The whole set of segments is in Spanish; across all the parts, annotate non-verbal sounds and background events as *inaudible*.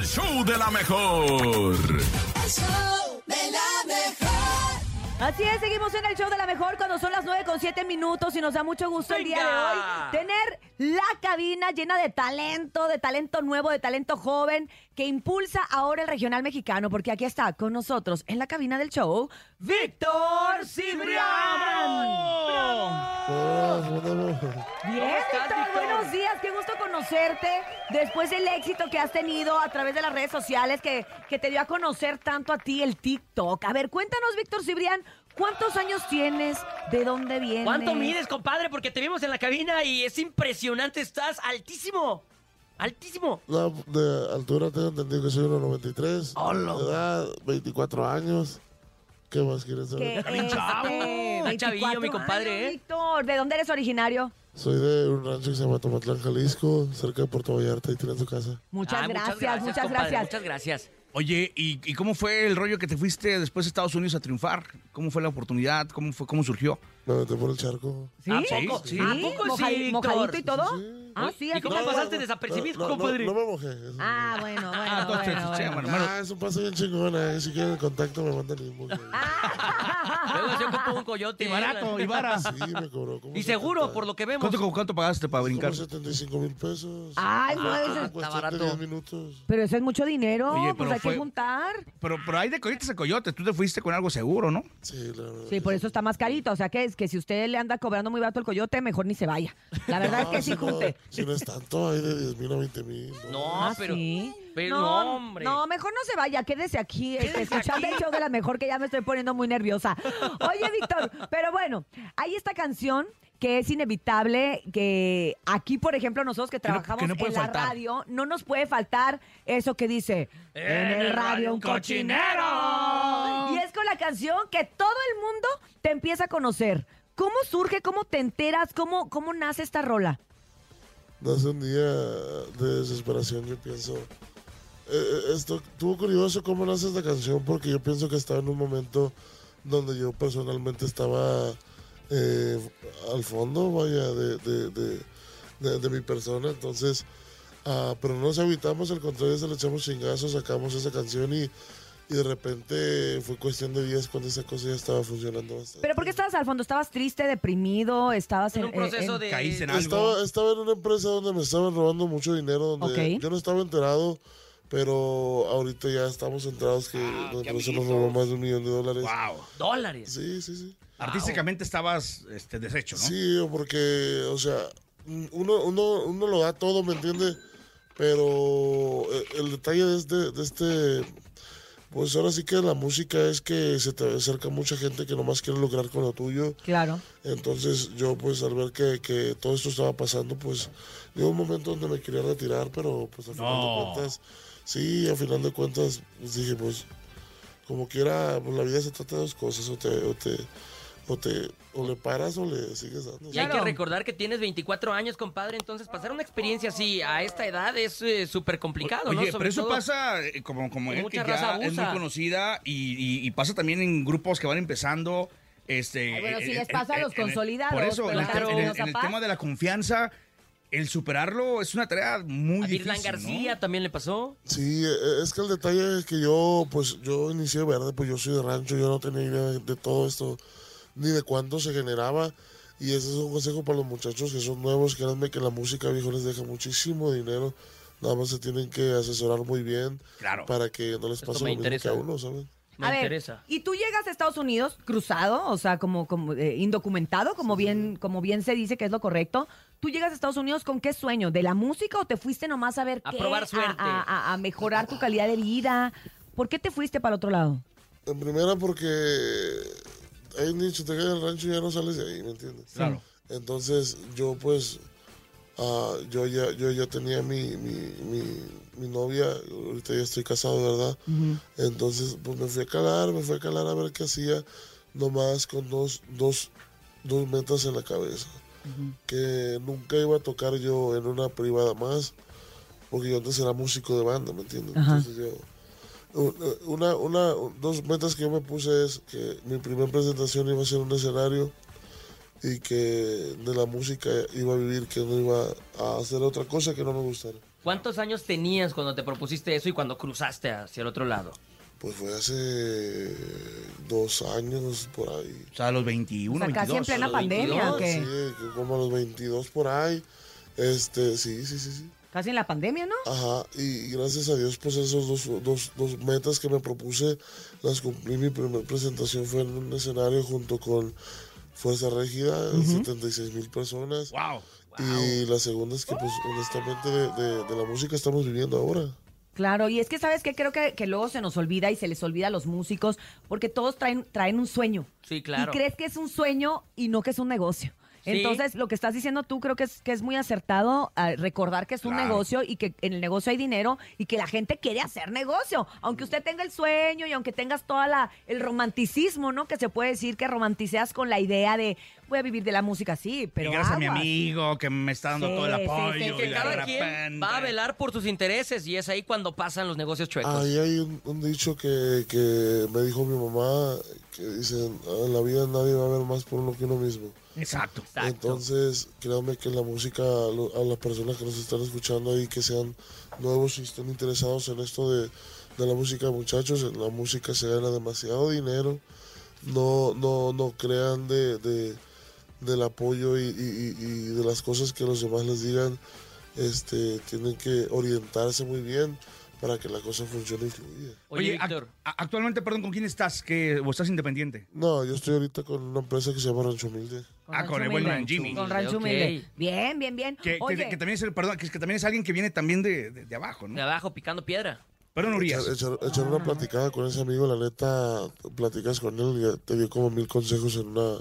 el show de la mejor. El show de la mejor. Así es, seguimos en el show de la mejor cuando son las 9 con 7 minutos y nos da mucho gusto el día de hoy tener la cabina llena de talento, de talento nuevo, de talento joven que impulsa ahora el regional mexicano porque aquí está con nosotros en la cabina del show Víctor Cibrián. Bien, Víctor? buenos días, qué gusto conocerte después del éxito que has tenido a través de las redes sociales que, que te dio a conocer tanto a ti el TikTok. A ver, cuéntanos, Víctor Cibrián, ¿cuántos años tienes? ¿De dónde vienes? ¿Cuánto mides, compadre? Porque te vimos en la cabina y es impresionante. Estás altísimo. Altísimo. No, de altura tengo entendido que soy 1,93. Hola. De edad, 24 años. ¿Qué más quieres saber? este, Está chavillo, mi 24 compadre, años, ¿eh? Víctor, ¿de dónde eres originario? Soy de un rancho que se llama Tomatlán, Jalisco, cerca de Puerto Vallarta, y tiene su casa. Muchas Ah, gracias, muchas compadre, gracias. Muchas gracias. Oye, ¿y, y cómo fue el rollo que te fuiste después de Estados Unidos a triunfar? ¿Cómo fue la oportunidad? ¿Cómo fue? ¿Cómo surgió? Me metí por el charco. ¿Sí? ¿A poco? Sí, ¿A poco sí, Víctor? ¿Mojadito y todo? Sí. Ah, sí, ¿Y cómo que- pasaste desapercibido, no, no, compadre? No, me mojé. eso. Ah, bueno, bueno, Ah, bueno, bueno. bueno, bueno. Ah, es un paso bien chingón. eh. Si quieren el contacto, me mandan el inbox. Luego se ocupó un coyote. *laughs* Y barato, y vara. Sí, me cobró. como Y seguro, 70, por lo que vemos. ¿Cuánto, cuánto pagaste para brincar? Como 75 mil pesos. Ay, no, Ah, eso- En cuestión barato. de 10 minutos. pero eso es mucho dinero, Oye, pues hay fue- que juntar. Pero, pero hay de coyotes a coyotes. Tú te fuiste con algo seguro, ¿no? Sí, la verdad. Sí, por eso está más carito. O sea que es que si usted le anda cobrando muy barato el coyote, mejor ni se vaya. La verdad *laughs* es que sí si no, junte. si no es tanto, hay de 10 mil a 20 mil. No, Ah, pero. ¿sí? Pero no, hombre. No, mejor no se vaya, quédese aquí, este, escuchando el show de la mejor, que ya me estoy poniendo muy nerviosa. Oye, Víctor, pero bueno, hay esta canción que es inevitable, que aquí, por ejemplo, nosotros que trabajamos que no puede en la faltar. radio, no nos puede faltar eso que dice, en el radio un cochinero. Y es con la canción que todo el mundo te empieza a conocer. ¿Cómo surge, cómo te enteras, cómo, cómo nace esta rola? Nace un día de desesperación, yo pienso. Eh, eh, esto, estuvo curioso cómo nace esta canción, porque yo pienso que estaba en un momento donde yo personalmente estaba eh, al fondo, vaya, de, de, de- de- de mi persona. Entonces, ah, pero no nos evitamos, al contrario, se le echamos chingazos, sacamos esa canción y, y de repente fue cuestión de días cuando esa cosa ya estaba funcionando bastante. ¿Pero por qué estabas al fondo? ¿Estabas triste, deprimido? ¿Estabas en, En un proceso en- de. Caíste en algo. Estaba, estaba en una empresa donde me estaban robando mucho dinero, donde Ok. yo no estaba enterado, pero ahorita ya estamos enterados que Ah, qué empresa nos robó más de un millón de dólares. ¡Wow! Dólares. Sí, sí, sí. Artísticamente estabas este, deshecho, ¿no? Sí, porque, o sea, uno, uno, uno lo da todo, ¿me entiende? Pero eh, el detalle de este, de este, pues ahora sí que la música es que se te acerca mucha gente que nomás quiere lograr con lo tuyo. Claro. Entonces yo pues al ver que, que todo esto estaba pasando, pues llegó un momento donde me quería retirar, pero pues al final No. de cuentas, sí, al final de cuentas pues, dije pues como quiera, pues la vida se trata de dos cosas, o te, o te, o te, o le paras o le sigues dando. Y hay que recordar que tienes 24 años, compadre. Entonces, pasar una experiencia así a esta edad es eh, súper complicado, ¿no? Oye, Sobre pero eso todo- pasa eh, como, como él, que ya es muy conocida y, y- y pasa también en grupos que van empezando. Este, Ay, bueno, sí en- les en- pasa a los en- consolidados, Por eso, en el, claro. te- en el- en tema de la confianza, el superarlo es una tarea muy A difícil. Virlan García ¿no? también le pasó. Sí, eh, es que el detalle es que yo, pues yo inicié verde, pues yo soy de rancho, yo no tenía idea de, de todo esto, ni de cuánto se generaba. Y ese es un consejo para los muchachos que son nuevos, créanme que la música viejo les deja muchísimo dinero. Nada más se tienen que asesorar muy bien Claro. para que no les pase lo mismo que a uno, ¿saben? Me a ver, interesa. y tú llegas a Estados Unidos cruzado, o sea, como, como eh, indocumentado, como bien, como bien se dice que es lo correcto. ¿Tú llegas a Estados Unidos con qué sueño? ¿De la música o te fuiste nomás a ver A qué? probar suerte. A, a- a mejorar tu calidad de vida. ¿Por qué te fuiste para el otro lado? En primera porque hay un dicho, te quedas en el rancho y ya no sales de ahí, ¿me entiendes? Claro. Entonces yo pues, ah, yo, ya, yo ya tenía mi, mi, mi, mi novia, ahorita ya estoy casado, ¿verdad? Entonces pues me fui a calar, me fui a calar a ver qué hacía, nomás con dos, dos, dos metas en la cabeza. Que nunca iba a tocar yo en una privada más, porque yo antes era músico de banda, ¿me entiendes? Entonces yo... Una, una, dos metas que yo me puse es que mi primera presentación iba a ser un escenario y que de la música iba a vivir, que no iba a hacer otra cosa que no me gustara. ¿Cuántos años tenías cuando te propusiste eso y cuando cruzaste hacia el otro lado? Pues fue hace dos años por ahí. O sea, a los 21, O sea, casi en 22. plena pandemia, ¿o 22, qué? Sí, como a los 22 por ahí. Este, sí, sí, sí, sí. Casi en la pandemia, ¿no? Ajá, y gracias a Dios, pues esos dos, dos, dos metas que me propuse, las cumplí. Mi primera presentación fue en un escenario junto con Fuerza Régida, 76 mil personas. Wow. Y la segunda es que, pues, honestamente, de, de- de la música estamos viviendo ahora. Claro, y es que sabes que creo que, que luego se nos olvida y se les olvida a los músicos porque todos traen, traen un sueño. Sí, claro. Y crees que es un sueño y no que es un negocio. Sí. Entonces, lo que estás diciendo tú creo que es, que es muy acertado a recordar que es un Claro. negocio y que en el negocio hay dinero y que la gente quiere hacer negocio. Aunque usted tenga el sueño y aunque tengas toda la el romanticismo, ¿no? Que se puede decir que romanticeas con la idea de voy a vivir de la música, sí, pero y gracias a mi amigo que me está dando Sí, todo el sí, apoyo. sí. y Que cada quien va a velar por sus intereses y es ahí cuando pasan los negocios chuecos. Ahí hay un, un dicho que, que me dijo mi mamá, que dice, en la vida nadie va a ver más por uno que uno mismo. Exacto. Exacto. Entonces, créanme que la música, a las personas que nos están escuchando ahí, que sean nuevos y estén interesados en esto de, de la música, muchachos, en la música se gana demasiado dinero. No, no, no crean de, de- del apoyo y, y- y- de las cosas que los demás les digan. Este, tienen que orientarse muy bien para que la cosa funcione y fluya. Oye, Víctor, actualmente, perdón, ¿con quién estás? ¿Que, ¿O estás independiente? No, yo estoy ahorita con una empresa que se llama Rancho Humilde. Ah, con el Rancho buen Humilde. Jimmy. Con Rancho Ok. Humilde. Bien, bien, bien. Que, que- Oye, que también es el, perdón, que, que también es alguien que viene también de, de- de abajo, de ¿no? abajo picando piedra. Perdón, Urias. Echar, echar- echar una platicada con ese amigo, la neta, platicas con él y ya te dio como mil consejos en una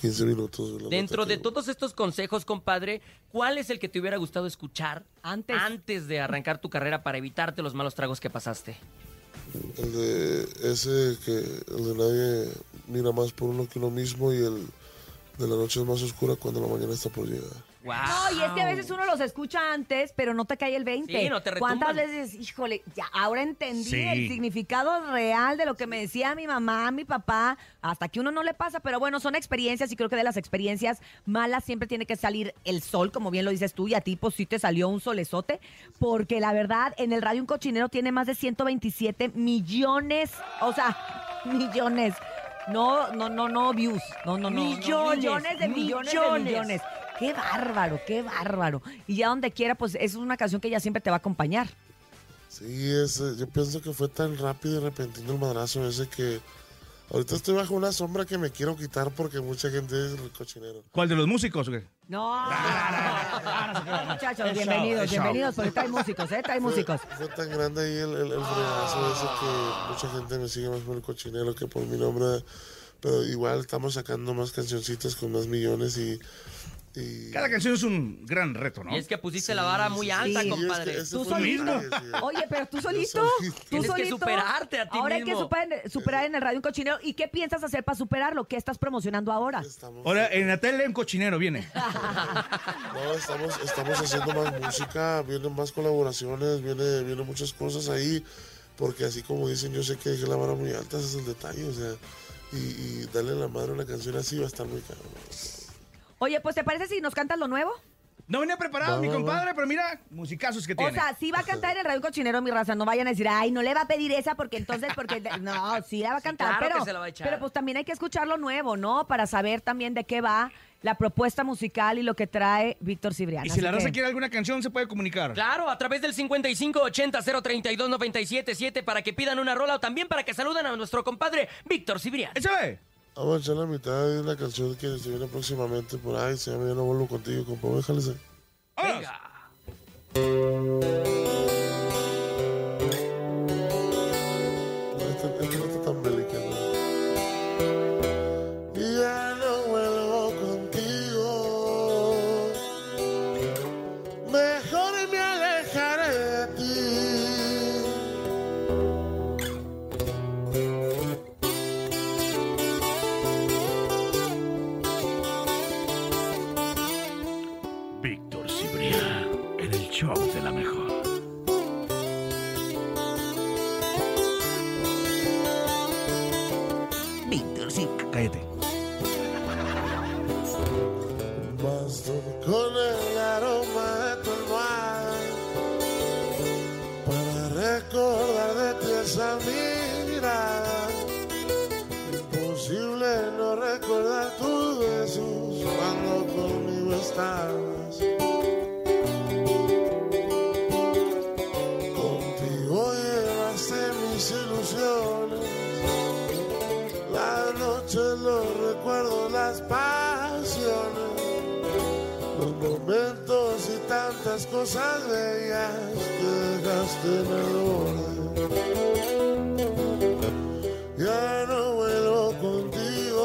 15 minutos. Dentro de todos estos consejos, compadre, ¿cuál es el que te hubiera gustado escuchar Antes. antes de arrancar tu carrera para evitarte los malos tragos que pasaste? El de ese que el de nadie mira más por uno que uno mismo y el de la noche es más oscura cuando la mañana está por llegar. ¡Wow! No, y es que a veces uno los escucha antes, pero no te cae el 20. Sí, no te. ¿Cuántas veces, híjole, ya ahora entendí Sí. el significado real de lo que me decía mi mamá, mi papá, hasta que uno no le pasa, pero bueno, son experiencias y creo que de las experiencias malas siempre tiene que salir el sol, como bien lo dices tú, y a ti pues sí te salió un solezote, porque la verdad, en el radio un cochinero tiene más de 127 millones, o sea, *laughs* millones. No, no, no, no views. No, no, no. no, Millones, millones de millones, millones. de millones. Qué bárbaro, qué bárbaro. Y ya donde quiera, pues es una canción que ya siempre te va a acompañar. Sí, ese, yo pienso que fue tan rápido y repentino el madrazo ese que ahorita estoy bajo una sombra que me quiero quitar porque mucha gente es el cochinero. ¿Cuál de los músicos? o qué? *laughs* No, muchachos, Es bienvenidos, es bienvenidos, porque trae músicos, ¿eh? Trae músicos. Fue, fue tan grande ahí el, el, el fregazo ese que mucha gente me sigue más por el cochinero que por mi nombre. Pero igual estamos sacando más cancioncitas con más millones y... y Cada canción es un gran reto, ¿no? Y es que pusiste la vara muy alta, sí. y es que compadre. Tú solito. Oye, pero tú solito, solito. tú Tienes que superarte a ti Ahora hay que mismo. superar, superar en el radio un cochinero. ¿Y qué piensas hacer para superarlo? ¿Qué estás promocionando ahora? Estamos, Ahora, en la tele un cochinero viene. *laughs* no, estamos, estamos haciendo más música, vienen más colaboraciones, viene, vienen muchas cosas ahí, porque así como dicen, yo sé que dejé la vara muy alta, ese es el detalle, o sea, y, y darle la madre a una canción así va a estar muy caro. Oye, pues ¿te parece si nos cantas lo nuevo? No venía preparado Va, mi compadre, pero mira, musicazos que tiene. O sea, sí va a cantar en el radio cochinero, mi raza. No vayan a decir, ay, no le va a pedir esa porque entonces, porque. No, sí la va a cantar. claro que pero, se la va a echar. pero pues también hay que escuchar lo nuevo, ¿no? Para saber también de qué va la propuesta musical y lo que trae Víctor Cibrián. y si la raza que- quiere alguna canción, se puede comunicar. Claro, a través del 5580-032-977 para que pidan una rola o también para que saluden a nuestro compadre Víctor Cibrián. Échale. Vamos a echar la mitad de una canción que se viene próximamente por ahí, se llama Yo no vuelvo contigo, compa, déjale. Venga. show de la mejor. Víctor, sí, cállate. Basta con el aroma de tu almohada para recordar de ti esa mirada. Imposible no recordar tus besos cuando conmigo estás. Momentos y tantas cosas bellas que dejaste en el borde. Ya no vuelvo contigo.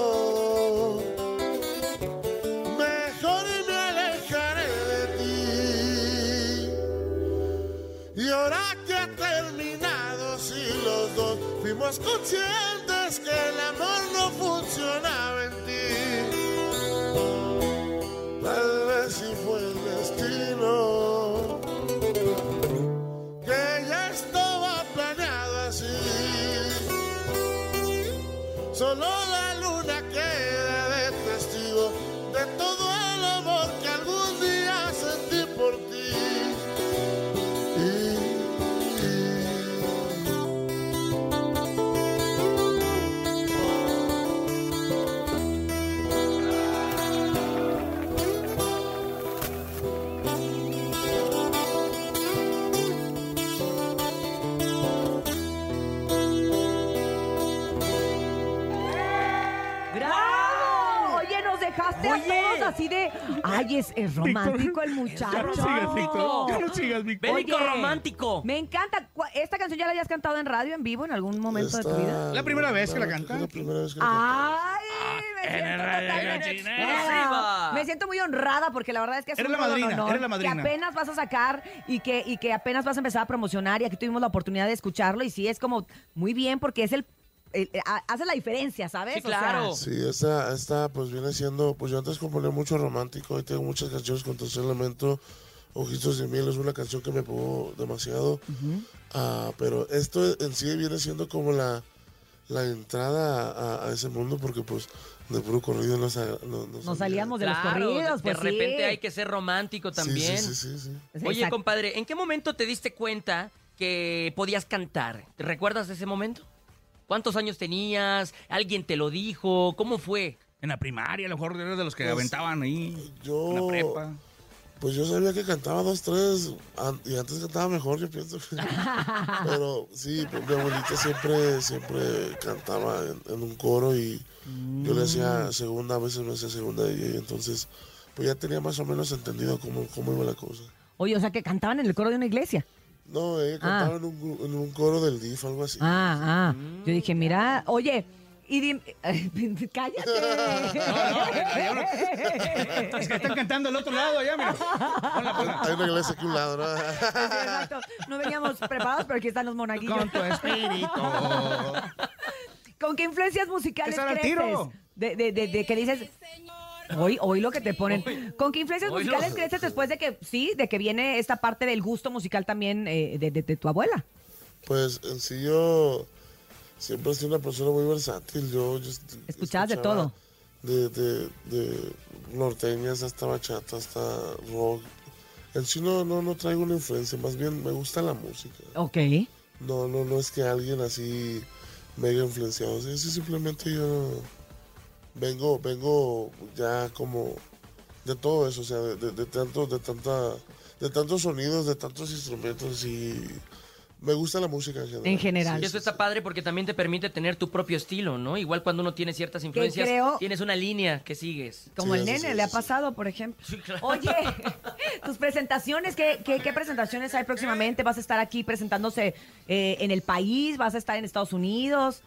Mejor me alejaré de ti. Y ahora que ha terminado, si los dos fuimos conscientes así de. Ay, es, es romántico el muchacho. Ya no sigas, Víctor. Ya no sigas, Víctor. Bélico Oye. romántico. Me encanta. ¿Cu- ¿Esta canción ya la hayas cantado en radio, en vivo, en algún momento de tu vida? La primera vez que la canta. es La primera vez que la canta. ¡Ay! Me en el siento, radio totalmente- cochinero. Mira, me siento muy honrada porque la verdad es que es Eres un la gran madrina, honor eres la madrina. Que apenas vas a sacar y que, y que apenas vas a empezar a promocionar y aquí tuvimos la oportunidad de escucharlo y sí, es como muy bien porque es el... a- hace la diferencia, ¿sabes? Sí, O sea, claro. Sí, esta, esta pues viene siendo, pues yo antes componía mucho romántico y tengo muchas canciones con tercer elemento. Ojitos de miel es una canción que me pegó demasiado. Ah, pero esto en sí viene siendo como la, la entrada a, a ese mundo porque pues de puro corrido no, sa- no, no Nos salía. salíamos de los Claro, corridos, de pues repente sí. hay que ser romántico Sí, también. Sí, sí, sí, sí. Oye, Exacto. compadre, ¿en qué momento te diste cuenta que podías cantar? ¿Te recuerdas de ese momento? ¿Cuántos años tenías? ¿Alguien te lo dijo? ¿Cómo fue? En la primaria, a lo mejor eres de los que Pues, aventaban ahí. yo- En la prepa. Pues yo sabía que cantaba dos, tres, y antes cantaba mejor, yo pienso. *laughs* Pero sí, pues, mi abuelita siempre, siempre cantaba en, en un coro y yo le hacía segunda, a veces me hacía segunda y, y entonces pues ya tenía más o menos entendido cómo, cómo iba la cosa. Oye, o sea, que cantaban en el coro de una iglesia. No, ella cantaba en, un, gru- en un coro del DIF, algo así. Ah, ah. Yo dije, mira, oye, y dim- *laughs* *laughs* cállate. Es que están cantando al otro lado allá, mira. Hay una iglesia aquí a un lado, ¿no? *laughs* Sí, exacto. No veníamos preparados, pero aquí están los monaguillos. Con tu espíritu. ¿Con qué influencias musicales creces? tiro. De, de, de, de que dices, hoy, hoy lo que te ponen. ¿Con qué influencias musicales creces después de que, sí, de que viene esta parte del gusto musical también eh, de, de- de tu abuela? Pues en sí yo siempre he sido una persona muy versátil. Yo, yo Escuchabas de todo. De, de, de norteñas hasta bachata, hasta rock. En sí no, no, no traigo una influencia, más bien me gusta la música. Ok. No, no, no es que alguien así me haya influenciado. Sí, simplemente yo vengo, vengo ya como de todo eso, o sea, de, de, de tanto, de tanta, de tantos sonidos, de tantos instrumentos y me gusta la música en general. En general. Y eso está padre porque también te permite tener tu propio estilo, ¿no? Igual cuando uno tiene ciertas influencias, creo- tienes una línea que sigues. Como Sí, el nene sí, le ha pasado, por ejemplo. Sí, claro. Oye, *laughs* tus presentaciones, ¿qué, qué, qué presentaciones hay próximamente? ¿Vas a estar aquí presentándose eh, en el país? ¿Vas a estar en Estados Unidos?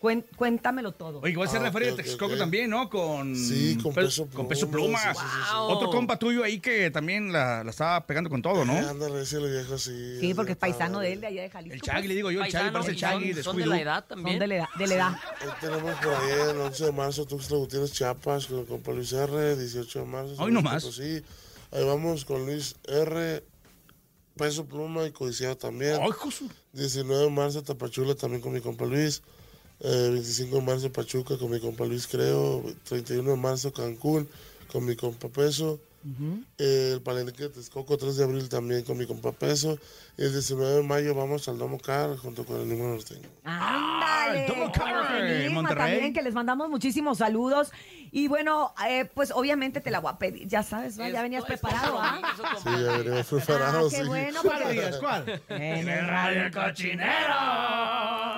Cuen- cuéntamelo todo. Oye, va a ser Ah, la feria ok, de ok, Texcoco también, ¿no? Con, Sí, con Pe- Peso con Peso Pluma, Pluma. sí, sí, sí, sí. Wow. Otro compa tuyo ahí que también la, la estaba pegando con todo, ¿no? Eh, Ándale, lo viejo sí. sí, porque es paisano de él, de allá de Jalisco. El Chagui, le digo yo, el Chagui parece el y Chagui son, de son de la edad Son también. de la edad. De la edad. Ahí tenemos por ahí el 11 de marzo Tuxtla Gutiérrez Chiapas con, con Luis R, 18 de marzo. Hoy nomás. Sí, ahí vamos con Luis R, Peso Pluma y Codiciado también. Ay, Josu. 19 de marzo Tapachula también con mi compa Luis. Eh, 25 de marzo Pachuca con mi compa Luis Creo. 31 de marzo Cancún con mi compa Peso. Eh, el palenque de Texcoco 3 de abril también con mi compa Peso. Y el 19 de mayo vamos al Domo Car junto con el Enigma Norteño. ¡Ándale! el Con Car en Monterrey. También que les mandamos muchísimos saludos. Y bueno, eh, pues obviamente te la voy a pedir, ya sabes, ¿va? ya venías es preparado, para ¿ah? Sí, ya venimos Ah, preparados. qué sí. bueno, ¿Cuál porque? ¿Cuál? en el radio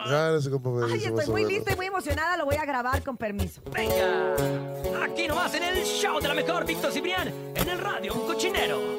Ese compa Ay, estoy muy lista y muy emocionada, lo voy a grabar con permiso. Venga, aquí nomás en el show de la mejor, Víctor Cibrián, en el radio, un cochinero.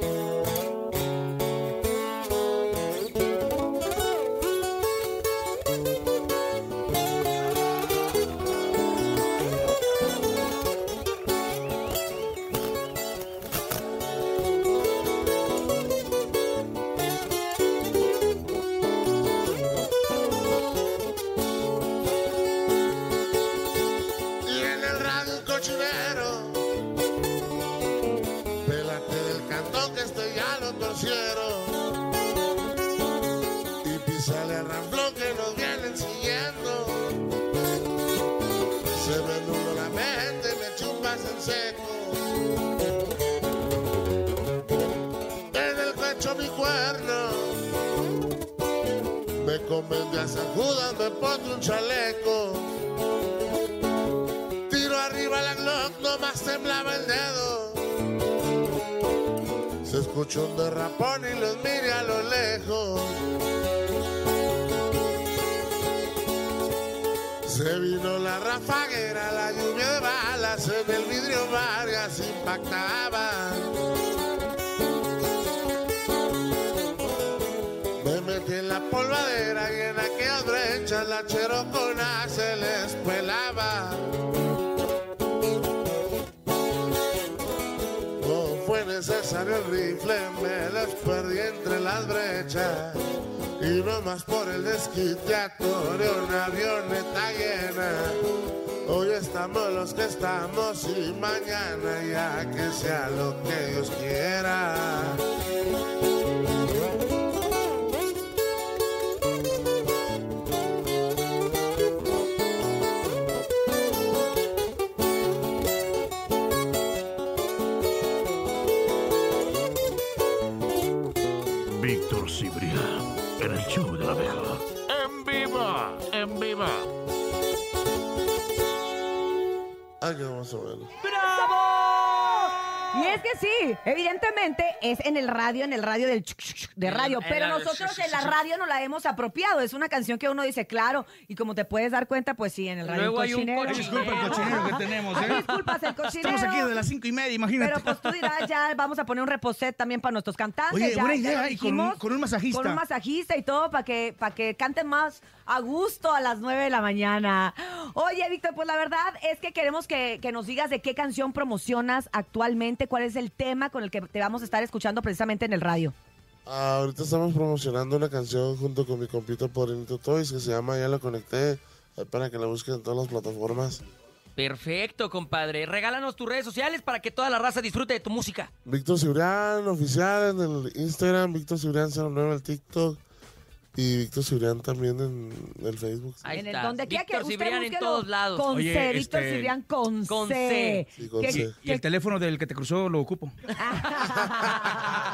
Convence a San Judas, me pone un chaleco. Tiro arriba la Glock, nomás temblaba el dedo. Se escuchó un derrapón y los mire a lo lejos. Se vino la rafaguera, la lluvia de balas en el vidrio varias impactaban. Me los perdí entre las brechas. Y no más por el desquite atoré una avioneta llena. Hoy estamos los que estamos y mañana ya que sea lo que Dios quiera. Víctor Cibrián, en el show de la mejor. En vivo, en vivo. Ay, qué hermoso verlo. Y es que sí, evidentemente es en el radio, en el radio del chuc, de radio, en pero la- nosotros en la radio no la hemos apropiado. Es una canción que uno dice, claro, y como te puedes dar cuenta, pues sí, en el radio Luego hay un cochinero. Disculpa el cochinero que tenemos, Ay, ¿eh? *laughs* disculpas, el cochinero. Estamos aquí de las cinco y media, imagínate. Pero pues tú dirás, ya vamos a poner un reposet también para nuestros cantantes. Oye, ya, buena ya idea, lo y con un- dijimos, con un masajista. Con un masajista y todo para que, para que canten más a gusto a las 9 de la mañana. Oye, Víctor, pues la verdad es que queremos que, que nos digas de qué canción promocionas actualmente, cuál es el tema con el que te vamos a estar escuchando precisamente en el radio. Ah, ahorita estamos promocionando una canción junto con mi compita Porinito Toys que se llama Ya lo conecté. Para que la busquen en todas las plataformas. Perfecto, compadre. Regálanos tus redes sociales para que toda la raza disfrute de tu música. Víctor Cibrián oficial en el Instagram, Víctor Cibrián 09 en el TikTok y Víctor Cibrián también en el Facebook. Ahí en el está. donde quiera que Víctor usted Cibrián en todos lados. Con Oye, C, Víctor este- Cibrián con, Con C. C. Sí, con C. Y el teléfono del que te cruzó lo ocupo. *laughs*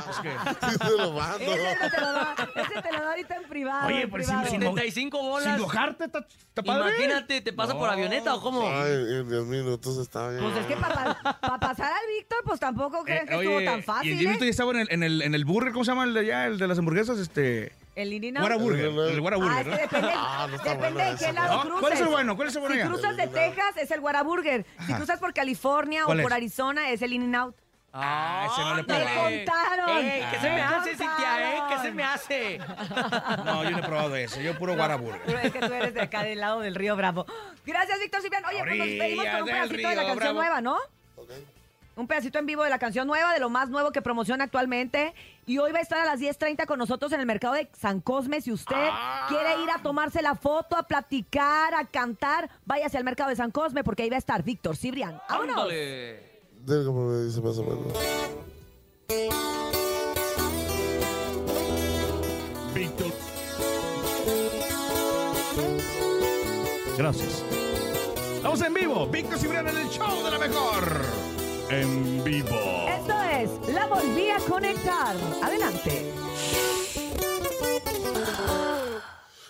Es que- Sí, se lo mando. Ese te lo da, ese te ahorita en privado. Oye, sin- 75 bolas. Sin mojarte, está está padre. Imagínate, ¿te pasa por avioneta o cómo? Ay, en 10 minutos está bien. Pues es que para pasar al Víctor, pues tampoco creen Eh, que oye, estuvo tan Y fácil, el Diemito ¿eh? ya estaba en el, en, el, en el burger, ¿cómo se llama el de allá? El de las hamburguesas, este... El Inina. Guara Burger. El Guara Ah, que depende, Ah, no depende bueno de qué lado cruces. ¿Cuál es el bueno? ¿Cuál es el bueno Si allá? cruzas de Texas, es el Guara Burger. Si cruzas por California o ¿Cuál por es? Arizona, es el In-N-Out. Ah, ese no le ándale. probé. contaron. Ey, ¿Qué se me Me hace, Cintia, eh? ¿Qué se me hace? No, yo no he probado ese. Yo puro Guara Burger. Pero es que tú eres de acá del lado del río Bravo. Gracias, Víctor Ciprián. Oye, pues nos despedimos con un del pedacito de la río canción Bravo. nueva, ¿no? Ok. Un pedacito en vivo de la canción nueva, de lo más nuevo que promociona actualmente. Y hoy va a estar a las 10.30 con nosotros en el mercado de San Cosme. Si usted quiere ir a tomarse la foto, a platicar, a cantar, váyase al mercado de San Cosme porque ahí va a estar Víctor Cibrián. ¡Vámonos! Ándale. Dile como me dice más o menos. Víctor. Gracias. Vamos en vivo. Víctor Cibrián en el show de la mejor. En vivo. Esto es La Volví a Conectar. Adelante.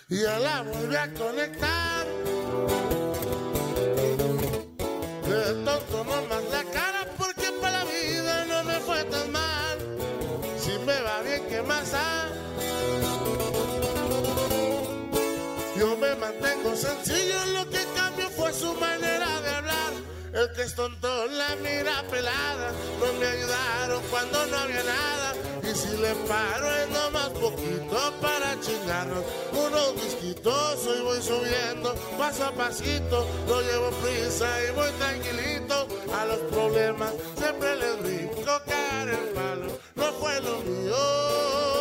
y ya la volví a conectar. De tonto no más mantengo sencillo, lo que cambió fue su manera de hablar. El que es tonto la mira pelada, no me ayudaron cuando no había nada. Y si le paro es nomás poquito para chingarnos unos disquitos. Hoy voy subiendo paso a pasito, no llevo prisa y voy tranquilito. A los problemas siempre les brinco caer el palo, no fue lo mío.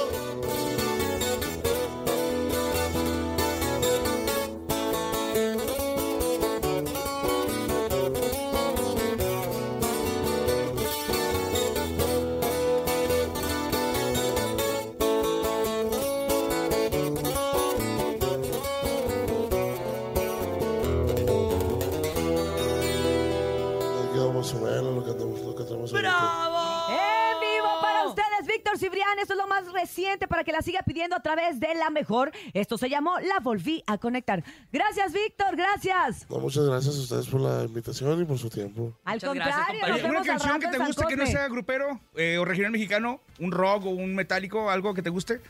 Reciente para que la siga pidiendo a través de la mejor. Esto se llamó La Volví a Conectar. Gracias, Víctor. Gracias. No, muchas gracias a ustedes por la invitación y por su tiempo. Al Muchas gracias, contrario, compañero. nos una vemos al canción que te guste que no sea grupero eh, o regional mexicano, un rock o un metálico, algo que te guste,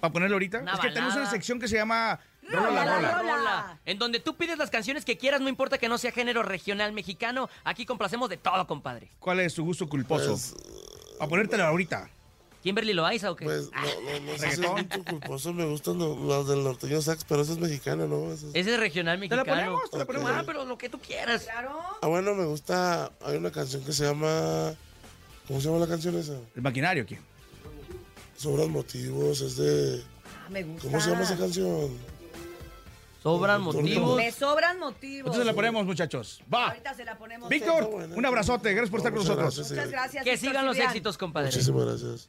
para ponerlo ahorita. Una es que tenemos una sección que se llama Rola Rola, la Rola. rola. En donde tú pides las canciones que quieras, no importa que no sea género regional mexicano. Aquí complacemos de todo, compadre. ¿Cuál es tu gusto culposo? Pues, a ponértela ahorita. ¿Kimberly Loaiza o qué? pues no, no, no sé si es Reggaetón. mucho culposo, me gustan lo- las del norteño sax, pero eso es mexicano, ¿no? Eso es- Ese es regional ¿Te la mexicano. ponemos? ¿Te la ponemos? Ah, pero lo que tú quieras. Claro. Ah, bueno, me gusta, hay una canción que se llama, ¿cómo se llama la canción esa? ¿El maquinario quién? Sobran motivos, es de, Ah, Me gusta. ¿cómo se llama esa canción? Sobran motivos. Me sobran motivos. Entonces la ponemos, muchachos. Va. Ahorita se la ponemos. Víctor, un abrazote. Gracias por estar con nosotros. gracias, Muchas gracias. Que sigan los éxitos, compadre. Muchísimas gracias.